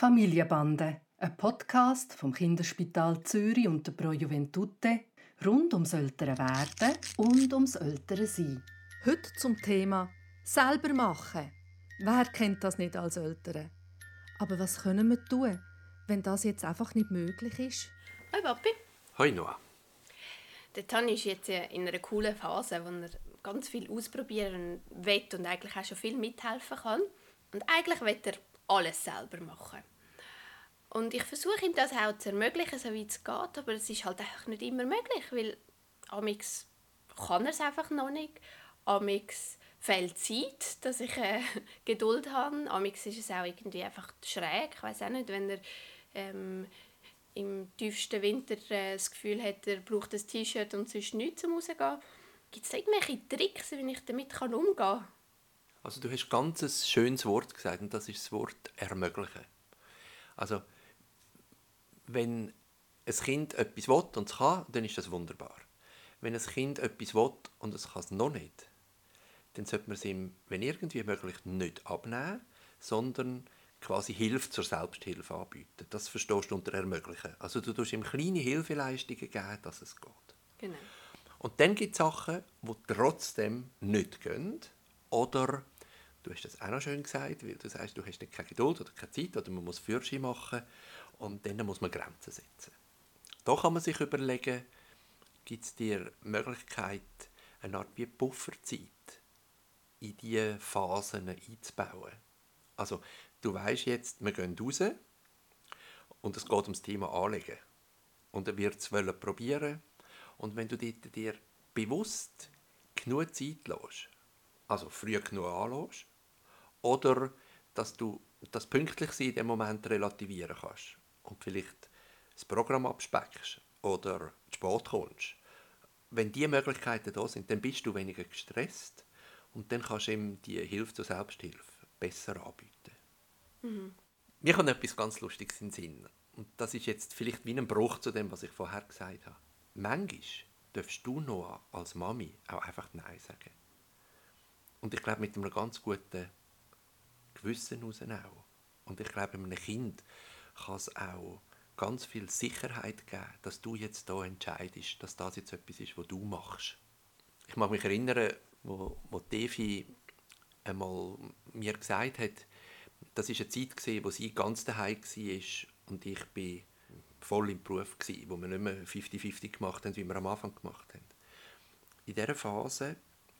Familienbande, ein Podcast vom Kinderspital Zürich und der Pro Juventute rund ums ältere Werden und ums ältere Sein. Heute zum Thema selber machen. Wer kennt das nicht als Eltern? Aber was können wir tun, wenn das jetzt einfach nicht möglich ist? Hoi Papi. Hoi Noah. Der Tani ist jetzt in einer coolen Phase, wo er ganz viel ausprobieren will und eigentlich auch schon viel mithelfen kann. Und eigentlich will er alles selber machen. Und ich versuche ihm das auch zu ermöglichen, so wie es geht, aber es ist halt einfach nicht immer möglich, weil amix kann er es einfach noch nicht, amix fehlt Zeit, dass ich äh, Geduld habe, amix ist es auch irgendwie einfach schräg, ich weiß auch nicht, wenn er ähm, im tiefsten Winter äh, das Gefühl hat, er braucht ein T-Shirt und sonst nichts zum rausgehen. Gibt es irgendwelche Tricks, wie ich damit umgehen kann? Also du hast ganz ein schönes Wort gesagt und das ist das Wort ermöglichen. Also wenn ein Kind etwas will und es kann, dann ist das wunderbar. Wenn ein Kind etwas will und es kann es noch nicht, dann sollte man es ihm, wenn irgendwie möglich, nicht abnehmen, sondern quasi Hilfe zur Selbsthilfe anbieten. Das verstehst du unter ermöglichen. Also du tust ihm kleine Hilfeleistungen geben, dass es geht. Genau. Und dann gibt es Sachen, die trotzdem nicht gehen. Oder, du hast das auch noch schön gesagt, weil du sagst, du hast nicht keine Geduld oder keine Zeit oder man muss Führerschein machen und dann muss man Grenzen setzen. Da kann man sich überlegen, gibt es dir Möglichkeit, eine Art wie Pufferzeit in diese Phasen einzubauen. Also du weißt jetzt, wir gehen raus und es geht ums Thema Anlegen. Und er wird es probieren und wenn du dir bewusst genug Zeit lässt, also früh genug anlässt, oder dass du das Pünktlichsein in dem Moment relativieren kannst und vielleicht das Programm abspeckst oder zu spät kommst. Wenn diese Möglichkeiten da sind, dann bist du weniger gestresst und dann kannst du ihm die Hilfe zur Selbsthilfe besser anbieten. Mhm. Mir kommt etwas ganz Lustiges in den Sinn. Und das ist jetzt vielleicht wie ein Bruch zu dem, was ich vorher gesagt habe. Manchmal darfst du noch als Mami auch einfach Nein sagen. Und ich glaube, mit einem ganz guten Gewissen raus auch. Und ich glaube, einem Kind kann es auch ganz viel Sicherheit geben, dass du jetzt da entscheidest, dass das jetzt etwas ist, was du machst. Ich mag mich erinnern, wo, wo Devi einmal mir gesagt hat, das ist eine Zeit gewesen, wo sie ganz daheim war und ich bin voll im Beruf gewesen, wo wir nicht mehr 50-50 gemacht haben, wie wir am Anfang gemacht haben. In dieser Phase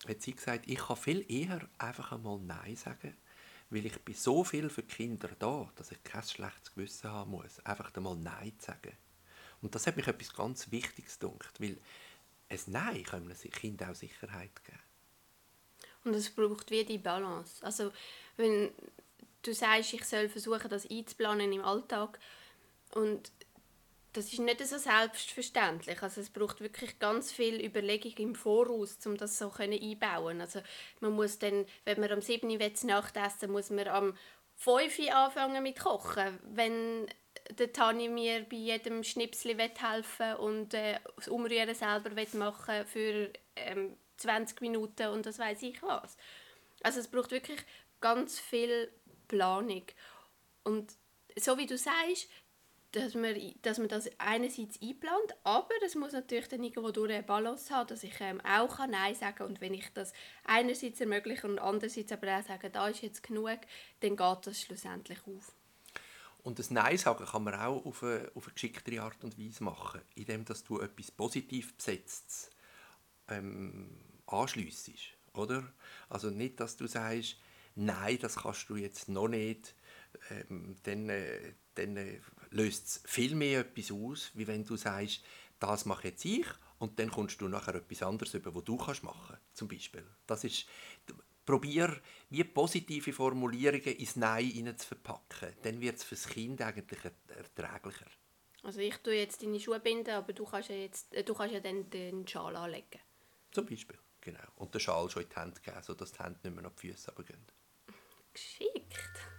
hat sie gesagt, ich kann viel eher einfach einmal Nein sagen, weil ich bin so viel für die Kinder da, dass ich kein schlechtes Gewissen haben muss, einfach einmal Nein zu sagen. Und das hat mich etwas ganz Wichtiges gedacht, weil ein Nein kann einem Kind auch Sicherheit geben. Und es braucht wie die Balance. Also wenn du sagst, ich soll versuchen, das einzuplanen im Alltag und das ist nicht so selbstverständlich. Also es braucht wirklich ganz viel Überlegung im Voraus, um das so einbauen Also man muss dann, wenn man am 7 Uhr Nacht essen muss man am 5 Uhr anfangen mit Kochen. Wenn der Tani mir bei jedem Schnipsel helfen und äh, das Umrühren selber machen für ähm, 20 Minuten und das weiß ich was. Also es braucht wirklich ganz viel Planung. Und so wie du sagst, dass man, dass man das einerseits einplant, aber es muss natürlich dann irgendwo durch eine Balance haben, dass ich ähm, auch kann Nein sagen kann. Und wenn ich das einerseits ermögliche und andererseits aber auch sage, da ist jetzt genug, dann geht das schlussendlich auf. Und das Nein sagen kann man auch auf eine, auf eine geschicktere Art und Weise machen, indem dass du etwas positiv besetztes ähm, anschliessest, oder? Also nicht, dass du sagst, nein, das kannst du jetzt noch nicht, ähm, dann, äh, dann äh, löst es viel mehr etwas aus, wie wenn du sagst, das mache jetzt ich und dann kommst du nachher etwas anderes über, was du kannst machen zum Beispiel. Das ist, probier wie positive Formulierungen ins Nein zu verpacken. Dann wird es für das Kind eigentlich erträglicher. Also ich tue jetzt deine Schuhe binden, aber du kannst ja, jetzt, äh, du kannst ja dann den Schal anlegen. Zum Beispiel, genau. Und den Schal schon in die Hand geben, sodass die Hände nicht mehr auf die Füße runtergehen. Geschickt.